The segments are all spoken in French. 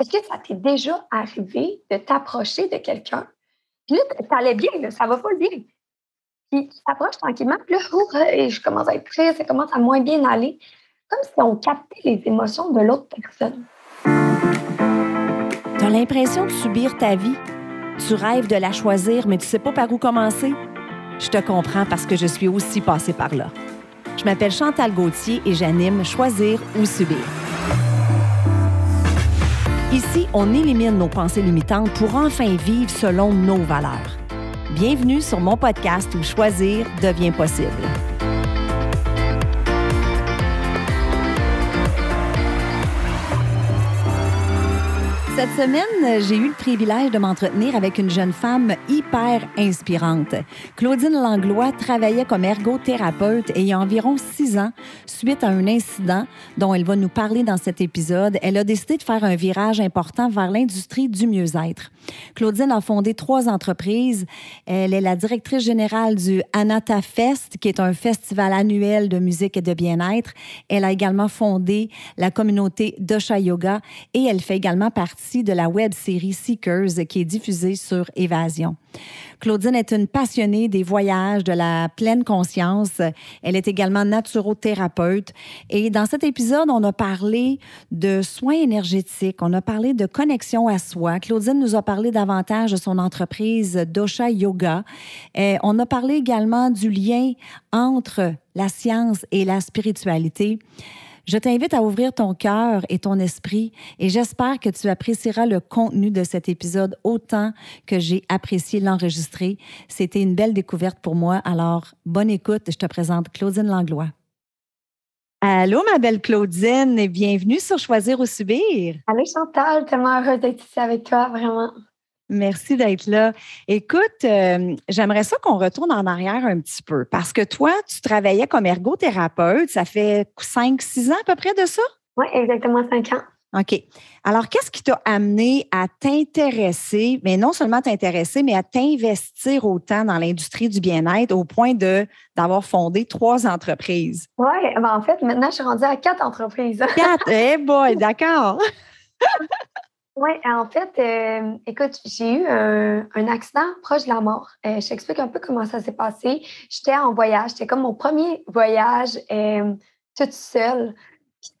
est-ce que ça t'est déjà arrivé de t'approcher de quelqu'un? Puis là, ça allait bien, ça va pas bien. Puis tu t'approches tranquillement, puis là, et je commence à être triste, ça commence à moins bien aller. Comme si on captait les émotions de l'autre personne. Tu as l'impression de subir ta vie. Tu rêves de la choisir, mais tu sais pas par où commencer. Je te comprends parce que je suis aussi passée par là. Je m'appelle Chantal Gauthier et j'anime Choisir ou subir. Ici, on élimine nos pensées limitantes pour enfin vivre selon nos valeurs. Bienvenue sur mon podcast où choisir devient possible. Cette semaine, j'ai eu le privilège de m'entretenir avec une jeune femme hyper inspirante. Claudine Langlois travaillait comme ergothérapeute et il y a environ six ans, suite à un incident dont elle va nous parler dans cet épisode, elle a décidé de faire un virage important vers l'industrie du mieux-être. Claudine a fondé trois entreprises. Elle est la directrice générale du Anata Fest, qui est un festival annuel de musique et de bien-être. Elle a également fondé la communauté Dosha Yoga et elle fait également partie de la web série Seekers qui est diffusée sur Évasion. Claudine est une passionnée des voyages, de la pleine conscience. Elle est également naturothérapeute. Et dans cet épisode, on a parlé de soins énergétiques, on a parlé de connexion à soi. Claudine nous a parlé davantage de son entreprise Dosha Yoga. On a parlé également du lien entre la science et la spiritualité. Je t'invite à ouvrir ton cœur et ton esprit et j'espère que tu apprécieras le contenu de cet épisode autant que j'ai apprécié l'enregistrer. C'était une belle découverte pour moi. Alors, bonne écoute. Je te présente Claudine Langlois. Allô, ma belle Claudine, et bienvenue sur Choisir ou Subir. Allô, Chantal, tellement heureuse d'être ici avec toi, vraiment. Merci d'être là. Écoute, euh, j'aimerais ça qu'on retourne en arrière un petit peu parce que toi, tu travaillais comme ergothérapeute. Ça fait 5-6 ans à peu près de ça? Oui, exactement 5 ans. OK. Alors, qu'est-ce qui t'a amené à t'intéresser, mais non seulement t'intéresser, mais à t'investir autant dans l'industrie du bien-être au point de d'avoir fondé trois entreprises? Oui, ben en fait, maintenant, je suis rendue à quatre entreprises. Quatre? Eh boy, d'accord. Oui, en fait, euh, écoute, j'ai eu un, accident proche de la mort. Euh, je t'explique un peu comment ça s'est passé. J'étais en voyage, c'était comme mon premier voyage euh, toute seule.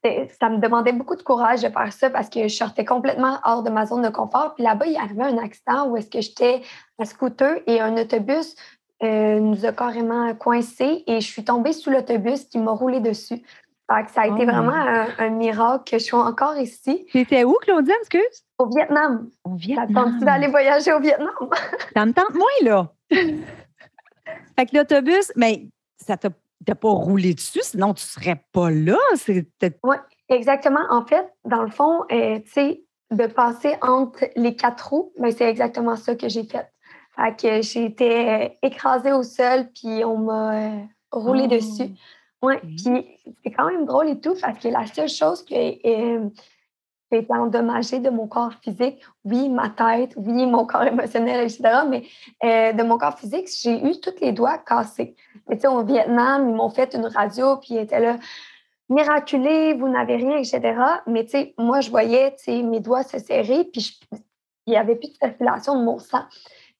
Ça me demandait beaucoup de courage de faire ça parce que je sortais complètement hors de ma zone de confort. Puis là-bas, il arrivait un accident où est-ce que j'étais à scooter et un autobus nous a carrément coincés et je suis tombée sous l'autobus qui m'a roulé dessus ça a été oh vraiment un, miracle que je sois encore ici. Tu étais où, Claudia, excuse? Au Vietnam. Au Vietnam. tu vas aller voyager au Vietnam? ça me tente moins, là. fait que l'autobus, mais ça t'a pas roulé dessus, sinon tu serais pas là. Oui, exactement. En fait, dans le fond, euh, tu sais, de passer entre les quatre roues, ben, c'est exactement ça que j'ai fait. Fait que j'ai été euh, écrasée au sol, puis on m'a euh, roulé oh. dessus. Oui, puis c'est quand même drôle et tout, parce que la seule chose qui a été endommagée de mon corps physique, oui, ma tête, oui, mon corps émotionnel, etc., mais euh, de mon corps physique, j'ai eu tous les doigts cassés. Mais tu sais, au Vietnam, ils m'ont fait une radio, puis ils étaient là, miraculé, vous n'avez rien, etc. Mais tu sais, moi, je voyais mes doigts se serrer, puis il n'y avait plus de circulation de mon sang.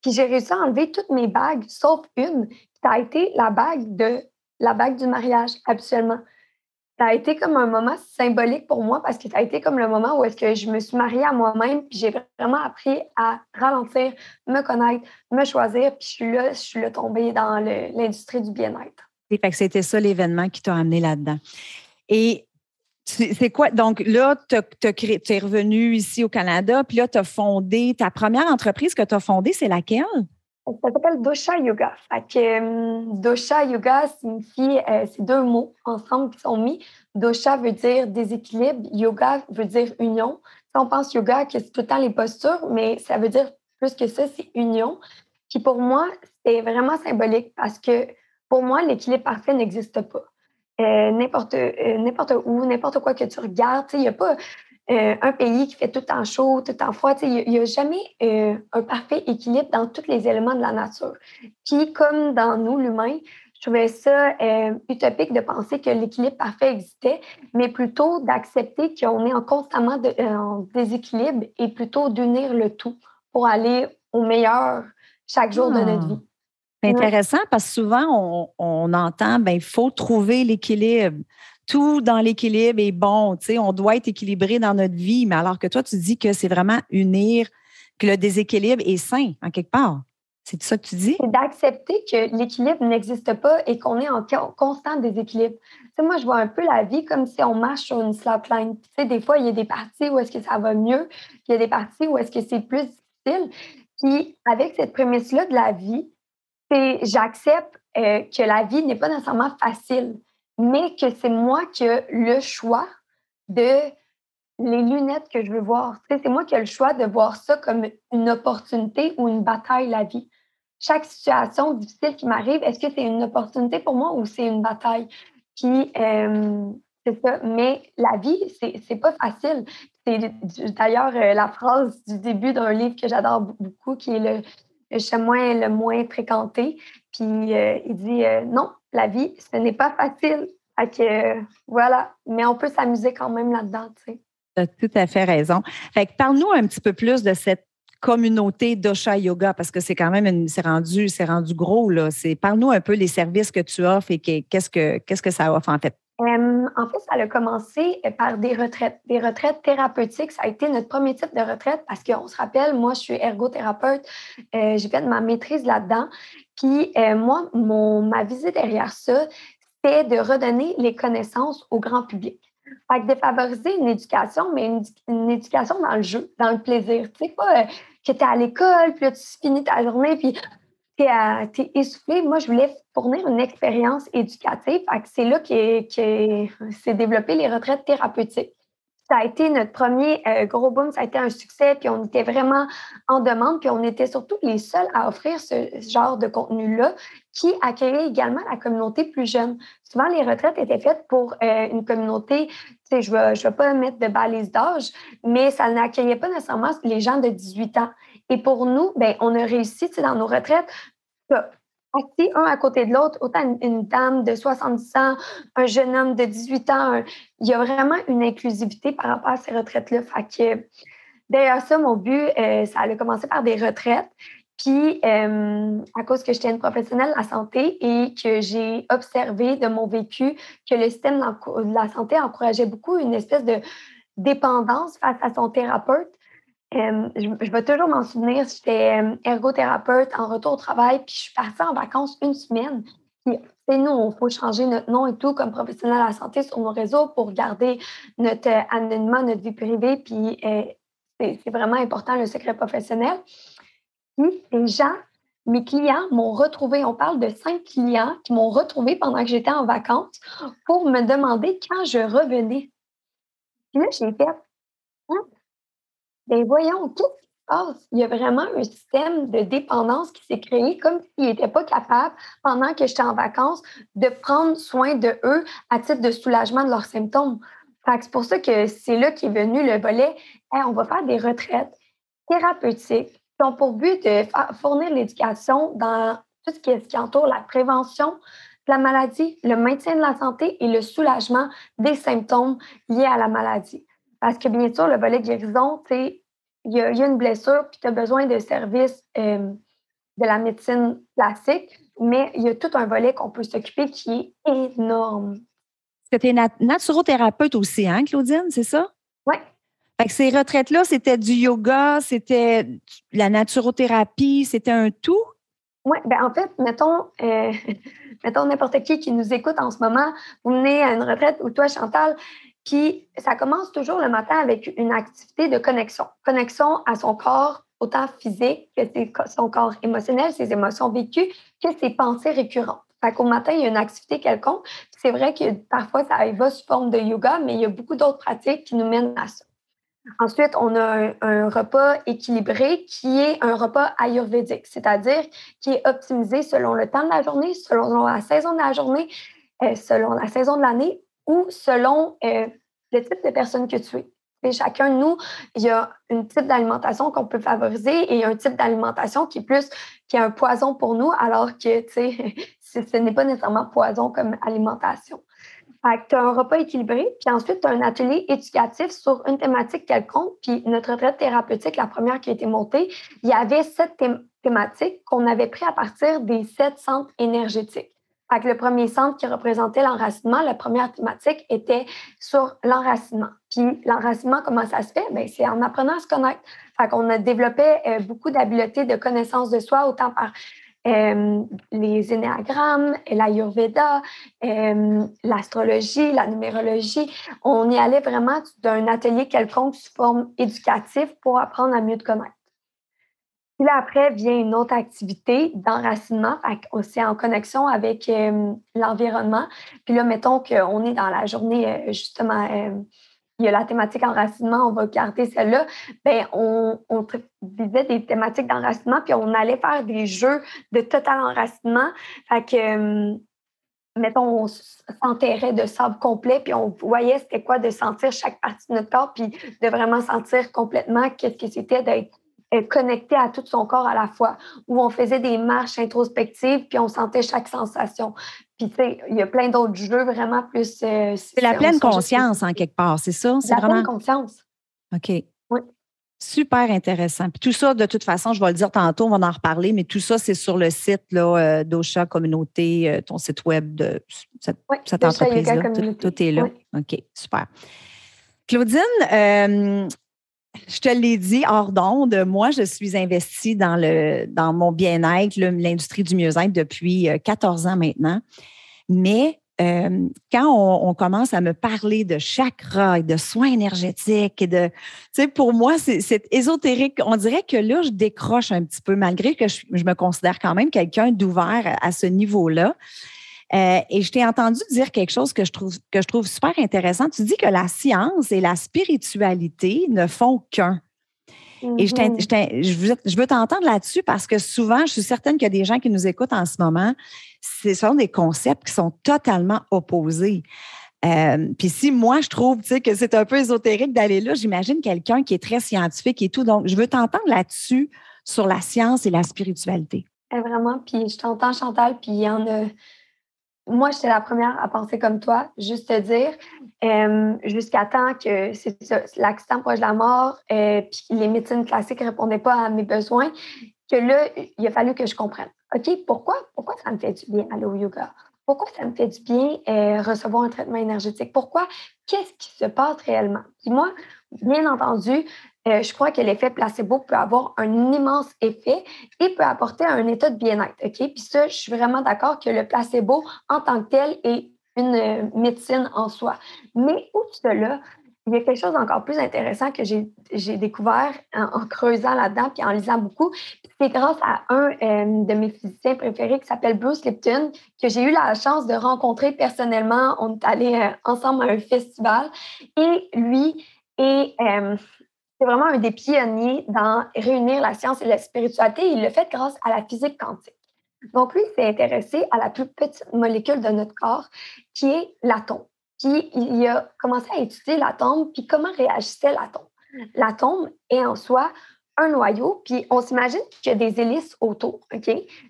Puis j'ai réussi à enlever toutes mes bagues, sauf une, qui a été la bague de la bague du mariage, absolument. Ça a été comme un moment symbolique pour moi parce que ça a été comme le moment où est-ce que je me suis mariée à moi-même, puis j'ai vraiment appris à ralentir, me connaître, me choisir, puis je suis là, je suis là tombée dans l'industrie du bien-être. Fait que c'était ça l'événement qui t'a amené là-dedans. Et c'est quoi? Donc là, tu es revenu ici au Canada, puis là, tu as fondé ta première entreprise que tu as fondée, c'est laquelle? Ça s'appelle Dosha Yoga. Euh, dosha Yoga signifie, euh, c'est deux mots ensemble qui sont mis. Dosha veut dire déséquilibre, yoga veut dire union. Si on pense yoga, que c'est tout le temps les postures, mais ça veut dire plus que ça, c'est union. Puis pour moi, c'est vraiment symbolique parce que pour moi, l'équilibre parfait n'existe pas. Euh, n'importe n'importe où, n'importe quoi que tu regardes, il n'y a pas euh, un pays qui fait tout en chaud, tout en froid. Il n'y a, jamais euh, un parfait équilibre dans tous les éléments de la nature. Puis, comme dans nous, l'humain, je trouvais ça euh, utopique de penser que l'équilibre parfait existait, mais plutôt d'accepter qu'on est en constamment de, en déséquilibre et plutôt d'unir le tout pour aller au meilleur chaque jour de notre ah. vie. C'est intéressant parce que souvent, on, on entend, ben, il faut trouver l'équilibre. Tout dans l'équilibre est bon, tu sais, on doit être équilibré dans notre vie, mais alors que toi, tu dis que c'est vraiment unir, que le déséquilibre est sain, en quelque part. C'est ça que tu dis? C'est d'accepter que l'équilibre n'existe pas et qu'on est en constant déséquilibre. Moi, je vois un peu la vie comme si on marche sur une slapline. Tu sais, des fois, il y a des parties où est-ce que ça va mieux, il y a des parties où est-ce que c'est plus difficile. Puis, avec cette prémisse-là de la vie, c'est j'accepte euh, que la vie n'est pas nécessairement facile, mais que c'est moi qui ai le choix de les lunettes que je veux voir. c'est moi qui ai le choix de voir ça comme une opportunité ou une bataille, la vie chaque situation difficile qui m'arrive, est-ce que c'est une opportunité pour moi ou c'est une bataille? Puis, euh, c'est ça. Mais la vie, c'est pas facile. C'est d'ailleurs euh, la phrase du début d'un livre que j'adore beaucoup, qui est le, chemin le moins fréquenté. Puis, euh, il dit non, la vie, ce n'est pas facile. Fait que, voilà. Mais on peut s'amuser quand même là-dedans, tu sais. Tu as tout à fait raison. Fait que parle-nous un petit peu plus de cette communauté d'Osha Yoga parce que c'est quand même c'est rendu c'est rendu gros là. C'est parle-nous un peu des services que tu offres et qu'est-ce que qu'est-ce que ça offre en fait? en fait, ça a commencé par des retraites, des retraites thérapeutiques. Ça a été notre premier type de retraite parce qu'on se rappelle, moi, je suis ergothérapeute. Euh, j'ai fait ma maîtrise là-dedans. Puis euh, moi, mon, ma visée derrière ça, c'est de redonner les connaissances au grand public. Fait que défavoriser une éducation, mais une, éducation dans le jeu, dans le plaisir. Tu sais, pas euh, que tu es à l'école, puis là, tu finis ta journée, puis tu es, essoufflé. Moi, je voulais fournir une expérience éducative. Fait que c'est là que s'est développé les retraites thérapeutiques ça a été notre premier euh, gros boom, ça a été un succès, puis on était vraiment en demande, puis on était surtout les seuls à offrir ce genre de contenu-là qui accueillait également la communauté plus jeune. Souvent, les retraites étaient faites pour euh, une communauté, tu sais, je ne vais, je vais pas mettre de balise d'âge, mais ça n'accueillait pas nécessairement les gens de 18 ans. Et pour nous, ben, on a réussi, dans nos retraites, assis un à côté de l'autre, autant une, dame de 70 ans, un jeune homme de 18 ans. il y a vraiment une inclusivité par rapport à ces retraites-là. D'ailleurs, ça, mon but, euh, ça a commencé par des retraites. Puis, euh, à cause que j'étais une professionnelle de la santé et que j'ai observé de mon vécu que le système de la santé encourageait beaucoup une espèce de dépendance face à son thérapeute, euh, je, vais toujours m'en souvenir, j'étais euh, ergothérapeute en retour au travail, puis je suis partie en vacances une semaine. Puis, nous, il faut changer notre nom et tout comme professionnel de la santé sur nos réseaux pour garder notre euh, anonymat, notre vie privée, puis c'est vraiment important le secret professionnel. Puis, les gens, mes clients m'ont retrouvé, on parle de cinq clients qui m'ont retrouvé pendant que j'étais en vacances pour me demander quand je revenais. Puis là, j'ai fait? Ben voyons, tout ce qui se passe? Il y a vraiment un système de dépendance qui s'est créé comme s'ils n'étaient pas capables, pendant que j'étais en vacances, de prendre soin de eux à titre de soulagement de leurs symptômes. C'est pour ça que c'est là qu'est venu le volet on va faire des retraites thérapeutiques qui ont pour but de fournir l'éducation dans tout ce qui, ce qui entoure la prévention de la maladie, le maintien de la santé et le soulagement des symptômes liés à la maladie. Parce que bien sûr, le volet guérison, sais, il y, a une blessure, puis tu as besoin de services euh, de la médecine classique, mais il y a tout un volet qu'on peut s'occuper qui est énorme. Parce que tu es naturothérapeute aussi, hein, Claudine, c'est ça? Oui. Fait que ces retraites-là, c'était du yoga, c'était la naturothérapie, c'était un tout? Oui, ben en fait, mettons, euh, mettons n'importe qui qui nous écoute en ce moment, vous venez à une retraite ou toi, Chantal, puis ça commence toujours le matin avec une activité de connexion. Connexion à son corps, autant physique que son corps émotionnel, ses émotions vécues, que ses pensées récurrentes. Fait qu'au matin, il y a une activité quelconque. C'est vrai que parfois, ça va sous forme de yoga, mais il y a beaucoup d'autres pratiques qui nous mènent à ça. Ensuite, on a un, repas équilibré qui est un repas ayurvédique, c'est-à-dire qui est optimisé selon le temps de la journée, selon la saison de la journée, euh, selon la saison de l'année ou selon euh, le type de personne que tu es. Et chacun de nous, il y a un type d'alimentation qu'on peut favoriser et un type d'alimentation qui est plus qui est un poison pour nous, alors que ce n'est pas nécessairement poison comme alimentation. tu as un repas équilibré, puis ensuite, tu as un atelier éducatif sur une thématique quelconque. Puis notre retraite thérapeutique, la première qui a été montée, il y avait sept thématiques qu'on avait pris à partir des sept centres énergétiques. Fait le premier centre qui représentait l'enracinement, la première thématique était sur l'enracinement. Puis l'enracinement, comment ça se fait? Bien, c'est en apprenant à se connaître. Fait qu'on a développé euh, beaucoup d'habiletés de connaissance de soi, autant par euh, les énéagrammes, l'ayurveda, euh, l'astrologie, la numérologie. On y allait vraiment d'un atelier quelconque sous forme éducative pour apprendre à mieux te connaître. Puis là, après, vient une autre activité d'enracinement. C'est en connexion avec euh, l'environnement. Puis là, mettons qu'on est dans la journée, euh, justement, euh, il y a la thématique enracinement, on va garder celle-là. Bien, on, on vivait des thématiques d'enracinement, puis on allait faire des jeux de total enracinement. Fait que, mettons, on s'enterrait de sable complet, puis on voyait c'était quoi de sentir chaque partie de notre corps, puis de vraiment sentir complètement qu'est-ce que c'était d'être connecté à tout son corps à la fois, où on faisait des marches introspectives, puis on sentait chaque sensation. Puis, tu sais, il y a plein d'autres jeux vraiment plus. Euh, c'est la pleine conscience, en quelque part, c'est ça? C'est la pleine conscience. OK. Oui. Super intéressant. Puis tout ça, de toute façon, je vais le dire tantôt, on va en reparler, mais tout ça, c'est sur le site là, euh, d'Ocha Communauté, euh, ton site web de cette, entreprise-là. Tout, est là. OK, super. Claudine, je te l'ai dit hors d'onde, moi, je suis investie dans, le, dans mon bien-être, l'industrie du mieux-être depuis 14 euh, ans maintenant. Mais euh, quand on, commence à me parler de chakra et de soins énergétiques de, tu sais, pour moi, c'est ésotérique. On dirait que là, je décroche un petit peu, malgré que je me considère quand même quelqu'un d'ouvert à ce niveau-là. Euh, et je t'ai entendu dire quelque chose que je, trouve, que je trouve super intéressant. Tu dis que la science et la spiritualité ne font qu'un. Et je, mm-hmm. je, veux, t'entendre là-dessus parce que souvent, je suis certaine qu'il y a des gens qui nous écoutent en ce moment. Ce sont des concepts qui sont totalement opposés. Euh, puis si moi, je trouve que c'est un peu ésotérique d'aller là, j'imagine quelqu'un qui est très scientifique et tout. Donc, je veux t'entendre là-dessus sur la science et la spiritualité. Eh, vraiment, puis je t'entends, Chantal, puis il y en a moi, j'étais la première à penser comme toi, juste te dire, euh, jusqu'à temps que l'accident proche de la mort, euh, puis les médecines classiques ne répondaient pas à mes besoins, que là, il a fallu que je comprenne. OK, pourquoi, pourquoi ça me fait du bien aller au yoga? Pourquoi ça me fait du bien euh, recevoir un traitement énergétique? Pourquoi? Qu'est-ce qui se passe réellement? Puis moi, bien entendu, euh, je crois que l'effet placebo peut avoir un immense effet et peut apporter un état de bien-être. OK? Puis ça, je suis vraiment d'accord que le placebo en tant que tel est une euh, médecine en soi. Mais outre cela, il y a quelque chose d'encore plus intéressant que j'ai découvert en, creusant là-dedans puis en lisant beaucoup. C'est grâce à un euh, de mes physiciens préférés qui s'appelle Bruce Lipton que j'ai eu la chance de rencontrer personnellement. On est allés ensemble à un festival et lui est c'est vraiment un des pionniers dans réunir la science et la spiritualité. Il le fait grâce à la physique quantique. Donc, lui, s'est intéressé à la plus petite molécule de notre corps, qui est l'atome. Puis, il a commencé à étudier l'atome, puis comment réagissait l'atome. L'atome est en soi un noyau, puis on s'imagine qu'il y a des hélices autour?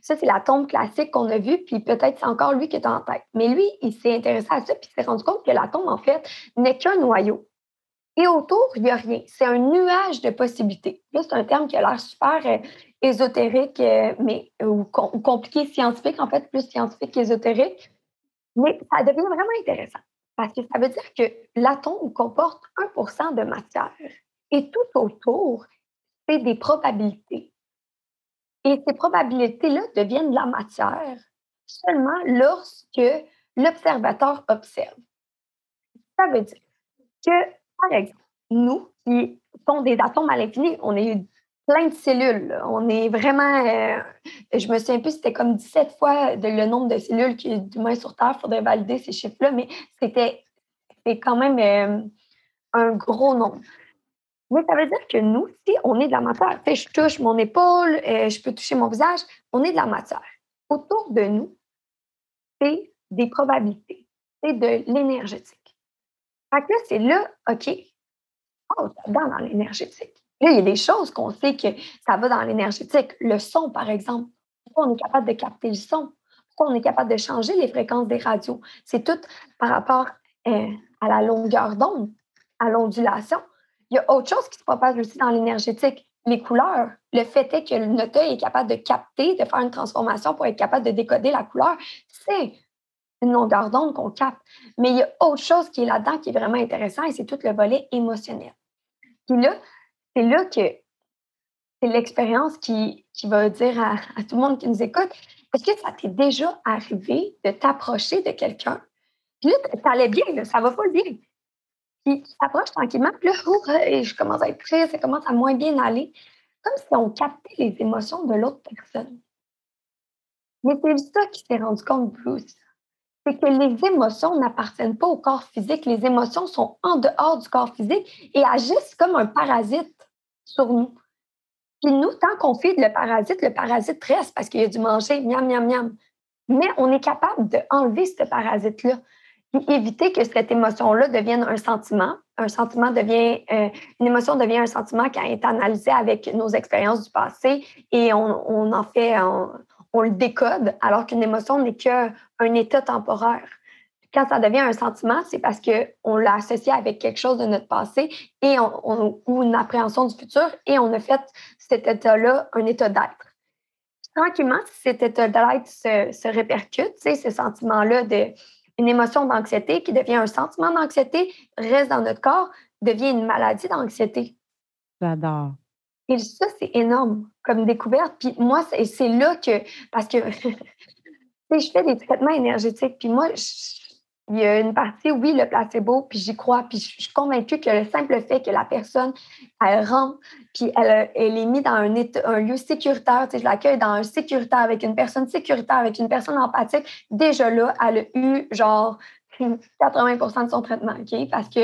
Ça, c'est l'atome classique qu'on a vu, puis peut-être c'est encore lui qui est en tête. Mais lui, il s'est intéressé à ça, puis il s'est rendu compte que l'atome, en fait, n'est qu'un noyau. Et autour, il n'y a rien. C'est un nuage de possibilités. Là, c'est un terme qui a l'air super euh, ésotérique, euh, mais, ou, compliqué scientifique, en fait, plus scientifique qu'ésotérique. Mais ça devient vraiment intéressant parce que ça veut dire que l'atome comporte 1% de matière. Et tout autour, c'est des probabilités. Et ces probabilités-là deviennent de la matière seulement lorsque l'observateur observe. Ça veut dire que exemple, nous qui sommes des atomes à l'infini, on est plein de cellules. On est vraiment, euh, je me souviens plus, c'était comme 17 fois le nombre de cellules qui est du moins sur Terre. Il faudrait valider ces chiffres-là, mais c'était quand même euh, un gros nombre. Mais ça veut dire que nous, si on est de la matière, je touche mon épaule, euh, je peux toucher mon visage, on est de la matière. Autour de nous, c'est des probabilités, c'est de l'énergétique. Fait que là, c'est là, OK, passe là-dedans dans l'énergétique. Là, il y a des choses qu'on sait que ça va dans l'énergétique. Le son, par exemple. Pourquoi on est capable de capter le son? Pourquoi on est capable de changer les fréquences des radios? C'est tout par rapport euh, à la longueur d'onde, à l'ondulation. Il y a autre chose qui se propage aussi dans l'énergétique les couleurs. Le fait est que notre œil est capable de capter, de faire une transformation pour être capable de décoder la couleur. C'est une longueur d'onde qu'on capte. Mais il y a autre chose qui est là-dedans qui est vraiment intéressant et c'est tout le volet émotionnel. Puis là, c'est là que c'est l'expérience qui, qui va dire à, tout le monde qui nous écoute est-ce que ça t'est déjà arrivé de t'approcher de quelqu'un? Puis là, ça allait bien, ça va pas bien. Puis tu t'approches tranquillement, puis là, je commence à être triste, ça commence à moins bien aller. Comme si on captait les émotions de l'autre personne. Mais c'est ça qui s'est rendu compte, Bruce. C'est que les émotions n'appartiennent pas au corps physique. Les émotions sont en dehors du corps physique et agissent comme un parasite sur nous. Puis nous, tant qu'on fait le parasite, le parasite reste parce qu'il y a du manger, miam, miam, miam. Mais on est capable d'enlever ce parasite-là éviter que cette émotion-là devienne un sentiment. Un sentiment devient, euh, une émotion devient un sentiment qui a été analysé avec nos expériences du passé et on, en fait, le décode, alors qu'une émotion n'est qu'un état temporaire. Quand ça devient un sentiment, c'est parce qu'on l'a associé avec quelque chose de notre passé et ou une appréhension du futur et on a fait cet état-là un état d'être. Tranquillement, si cet état d'être se, se répercute, ce sentiment-là de une émotion d'anxiété qui devient un sentiment d'anxiété, reste dans notre corps, devient une maladie d'anxiété. J'adore. Et ça, c'est énorme comme découverte. Puis moi, c'est là que, parce que je fais des traitements énergétiques, puis moi, il y a une partie, oui, le placebo, puis j'y crois, puis je suis convaincue que le simple fait que la personne, elle rentre, puis elle, elle est mise dans un, un lieu sécuritaire, tu sais, je l'accueille dans un sécuritaire, avec une personne sécuritaire, avec une personne empathique, déjà là, elle a eu genre 80% de son traitement, OK? Parce que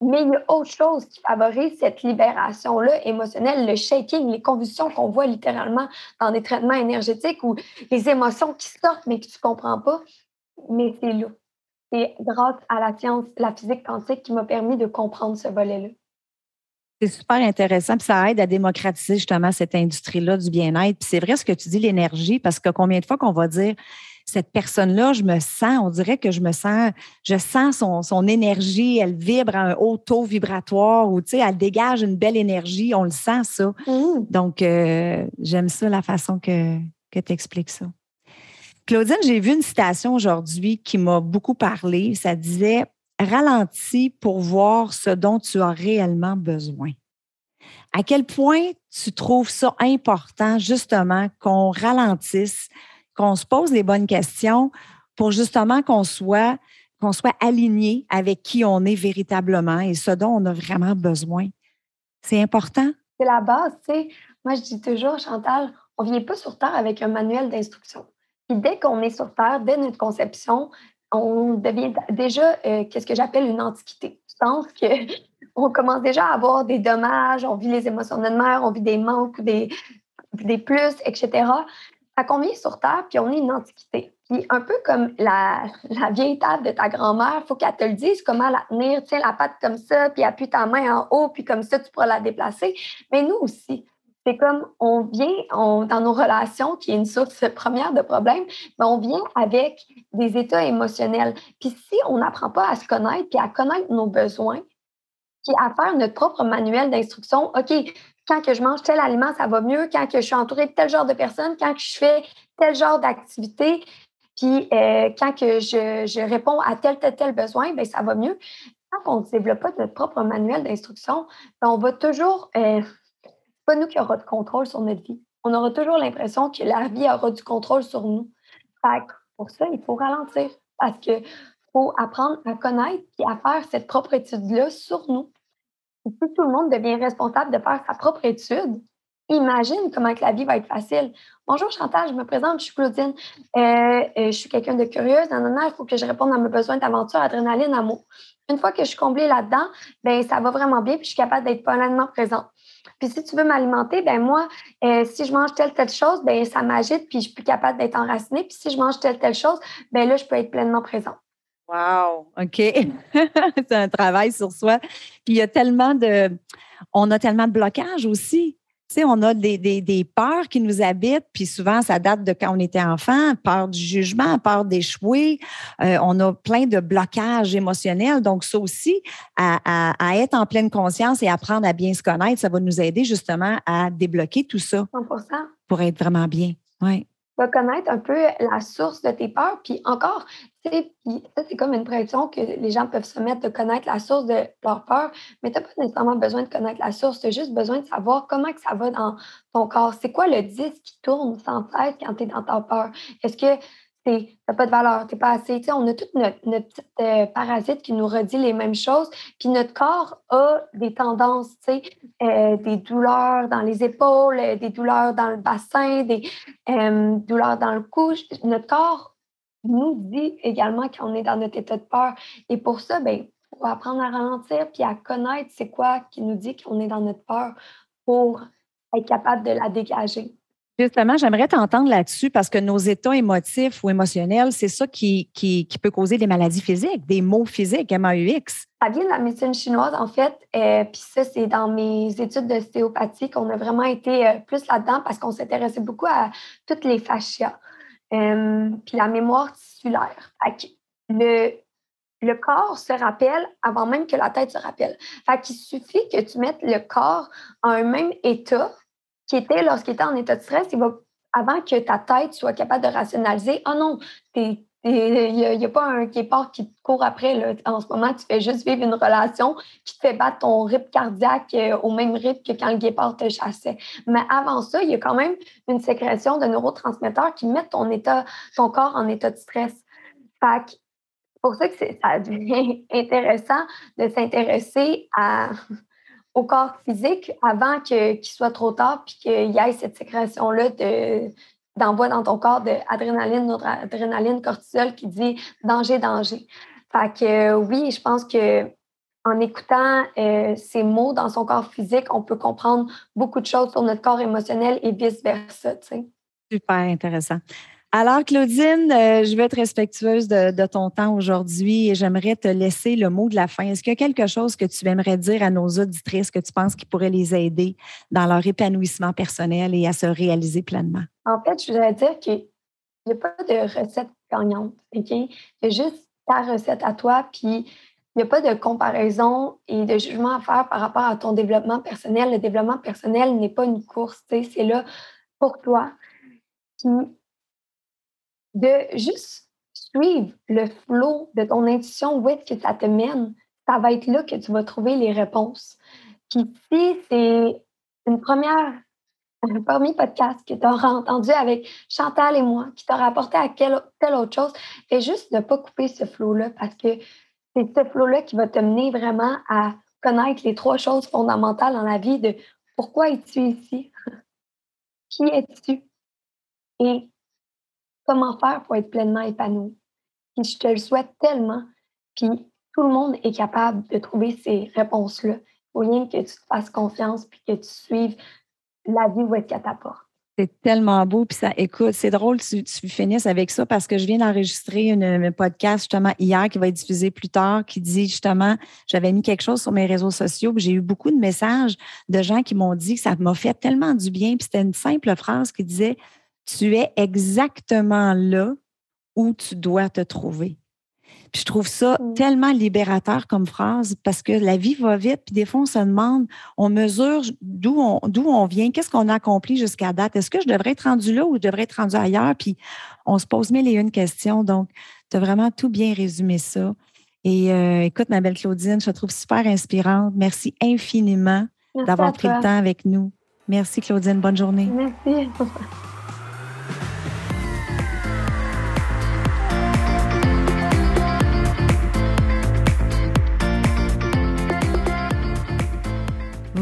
mais il y a autre chose qui favorise cette libération-là émotionnelle, le shaking, les convulsions qu'on voit littéralement dans des traitements énergétiques ou les émotions qui sortent mais que tu ne comprends pas. Mais c'est là c'est grâce à la science, la physique quantique qui m'a permis de comprendre ce volet-là. C'est super intéressant, puis ça aide à démocratiser justement cette industrie-là du bien-être. Puis c'est vrai ce que tu dis, l'énergie, parce que combien de fois qu'on va dire cette personne-là, je me sens, on dirait que je me sens, je sens son, son énergie, elle vibre à un haut taux vibratoire ou tu sais, elle dégage une belle énergie, on le sent ça. Mmh. Donc, euh, j'aime ça la façon que, que tu expliques ça. Claudine, j'ai vu une citation aujourd'hui qui m'a beaucoup parlé. Ça disait Ralentis pour voir ce dont tu as réellement besoin. À quel point tu trouves ça important, justement, qu'on ralentisse, qu'on se pose les bonnes questions pour justement qu'on soit, qu'on soit aligné avec qui on est véritablement et ce dont on a vraiment besoin. C'est important? C'est la base, tu sais. Moi, je dis toujours, Chantal, on ne vient pas sur Terre avec un manuel d'instruction. Puis dès qu'on est sur Terre, dès notre conception, on devient déjà euh, qu'est-ce que j'appelle une antiquité. Je pense qu'on commence déjà à avoir des dommages, on vit les émotions de notre mère, on vit des manques, des, des plus, etc. Fait qu'on vient sur Terre, puis on est une antiquité? Puis un peu comme la, la vieille table de ta grand-mère, il faut qu'elle te le dise comment la tenir. Tiens la patte comme ça, puis appuie ta main en haut, puis comme ça, tu pourras la déplacer. Mais nous aussi, c'est comme on vient dans nos relations, qui est une source première de problèmes, mais on vient avec des états émotionnels. Puis si on n'apprend pas à se connaître, puis à connaître nos besoins, puis à faire notre propre manuel d'instruction, OK, quand que je mange tel aliment, ça va mieux, quand que je suis entourée de tel genre de personnes, quand que je fais tel genre d'activité, puis euh, quand que je, réponds à tel, tel, tel besoin, bien, ça va mieux. Quand on ne développe pas notre propre manuel d'instruction, ben, on va toujours... Euh, pas nous qui aura de contrôle sur notre vie. On aura toujours l'impression que la vie aura du contrôle sur nous. pour ça, il faut ralentir parce qu'il faut apprendre à connaître et à faire cette propre étude-là sur nous. Si tout le monde devient responsable de faire sa propre étude, imagine comment que la vie va être facile. Bonjour Chantal, je me présente, je suis Claudine. Euh, euh, je suis quelqu'un de curieuse. il faut que je réponde à mes besoins d'aventure, adrénaline, amour. Une fois que je suis comblée là-dedans, ben ça va vraiment bien puis je suis capable d'être pleinement présente. Puis si tu veux m'alimenter, ben moi, euh, si je mange telle, telle chose, ben ça m'agite, puis je suis plus capable d'être enracinée. Puis si je mange telle, telle chose, ben là, je peux être pleinement présente. Wow, OK. c'est un travail sur soi. Puis il y a tellement de. On a tellement de blocages aussi. Tu sais, on a des, des, peurs qui nous habitent, puis souvent, ça date de quand on était enfant, peur du jugement, peur d'échouer. Euh, on a plein de blocages émotionnels. Donc, ça aussi, à, à, être en pleine conscience et apprendre à bien se connaître, ça va nous aider justement à débloquer tout ça. 100 Pour être vraiment bien. Oui vas connaître un peu la source de tes peurs. Puis encore, ça, c'est comme une pression que les gens peuvent se mettre de connaître la source de leur peur, mais tu n'as pas nécessairement besoin de connaître la source. Tu as juste besoin de savoir comment que ça va dans ton corps. C'est quoi le disque qui tourne sans cesse quand tu es dans ta peur? Est-ce que t'as pas de valeur, t'es pas assez. on a toute notre, notre petite euh, parasite qui nous redit les mêmes choses. Puis notre corps a des tendances, euh, des douleurs dans les épaules, euh, des douleurs dans le bassin, des douleurs dans le cou. Notre corps nous dit également qu'on est dans notre état de peur. Et pour ça, ben, faut apprendre à ralentir puis à connaître c'est quoi qui nous dit qu'on est dans notre peur pour être capable de la dégager. Justement, j'aimerais t'entendre là-dessus parce que nos états émotifs ou émotionnels, c'est ça qui, qui, peut causer des maladies physiques, des maux physiques, MAUX. Ça vient de la médecine chinoise, en fait. Euh, puis ça, c'est dans mes études d'ostéopathie qu'on a vraiment été euh, plus là-dedans parce qu'on s'intéressait beaucoup à toutes les fascias. Euh, puis la mémoire tissulaire. Le, le corps se rappelle avant même que la tête se rappelle. Fait qu'il suffit que tu mettes le corps en un même état qui était lorsqu'il était en état de stress, il va, avant que ta tête soit capable de rationaliser, oh non, il n'y a, pas un guépard qui te court après. Là. En ce moment, tu fais juste vivre une relation qui te fait battre ton rythme cardiaque euh, au même rythme que quand le guépard te chassait. Mais avant ça, il y a quand même une sécrétion de neurotransmetteurs qui mettent ton, état, ton corps en état de stress. c'est pour ça que ça devient intéressant de s'intéresser à au corps physique avant qu'il soit trop tard puis qu'il y ait cette sécrétion-là d'envoi dans ton corps d'adrénaline, adrénaline, cortisol qui dit danger, danger. Fait que euh, oui, je pense que en écoutant euh, ces mots dans son corps physique, on peut comprendre beaucoup de choses sur notre corps émotionnel et vice-versa. Super intéressant. Alors, Claudine, euh, je vais être respectueuse de, ton temps aujourd'hui et j'aimerais te laisser le mot de la fin. Est-ce qu'il y a quelque chose que tu aimerais dire à nos auditrices que tu penses qui pourrait les aider dans leur épanouissement personnel et à se réaliser pleinement? En fait, je voudrais dire qu'il n'y a pas de recette gagnante. OK? Il y a juste ta recette à toi, puis il n'y a pas de comparaison et de jugement à faire par rapport à ton développement personnel. Le développement personnel n'est pas une course, c'est là pour toi de juste suivre le flot de ton intuition, où est-ce que ça te mène, ça va être là que tu vas trouver les réponses. Puis si c'est une première, un premier podcast que tu auras entendu avec Chantal et moi, qui t'aura apporté à quelle, telle autre chose, fais juste ne pas couper ce flot-là parce que c'est ce flot-là qui va te mener vraiment à connaître les trois choses fondamentales dans la vie de pourquoi es-tu ici? Qui es-tu? Et comment faire pour être pleinement épanoui. Puis je te le souhaite tellement. Puis tout le monde est capable de trouver ces réponses-là. Faut rien que tu te fasses confiance puis que tu suives la vie où est-ce qu'elle. C'est tellement beau, puis ça, écoute, c'est drôle que tu, finisses avec ça parce que je viens d'enregistrer un podcast justement hier qui va être diffusé plus tard, qui dit justement, j'avais mis quelque chose sur mes réseaux sociaux, j'ai eu beaucoup de messages de gens qui m'ont dit que ça m'a fait tellement du bien, puis c'était une simple phrase qui disait, tu es exactement là où tu dois te trouver. Puis je trouve ça mm. tellement libérateur comme phrase parce que la vie va vite, puis des fois, on se demande, on mesure d'où on, d'où on vient, qu'est-ce qu'on a accompli jusqu'à date? Est-ce que je devrais être rendu là ou je devrais être rendu ailleurs? Puis on se pose mille et une questions. Donc, tu as vraiment tout bien résumé ça. Et euh, écoute, ma belle Claudine, je te trouve super inspirante. Merci infiniment d'avoir pris le temps avec nous. Merci, Claudine. Bonne journée. Merci.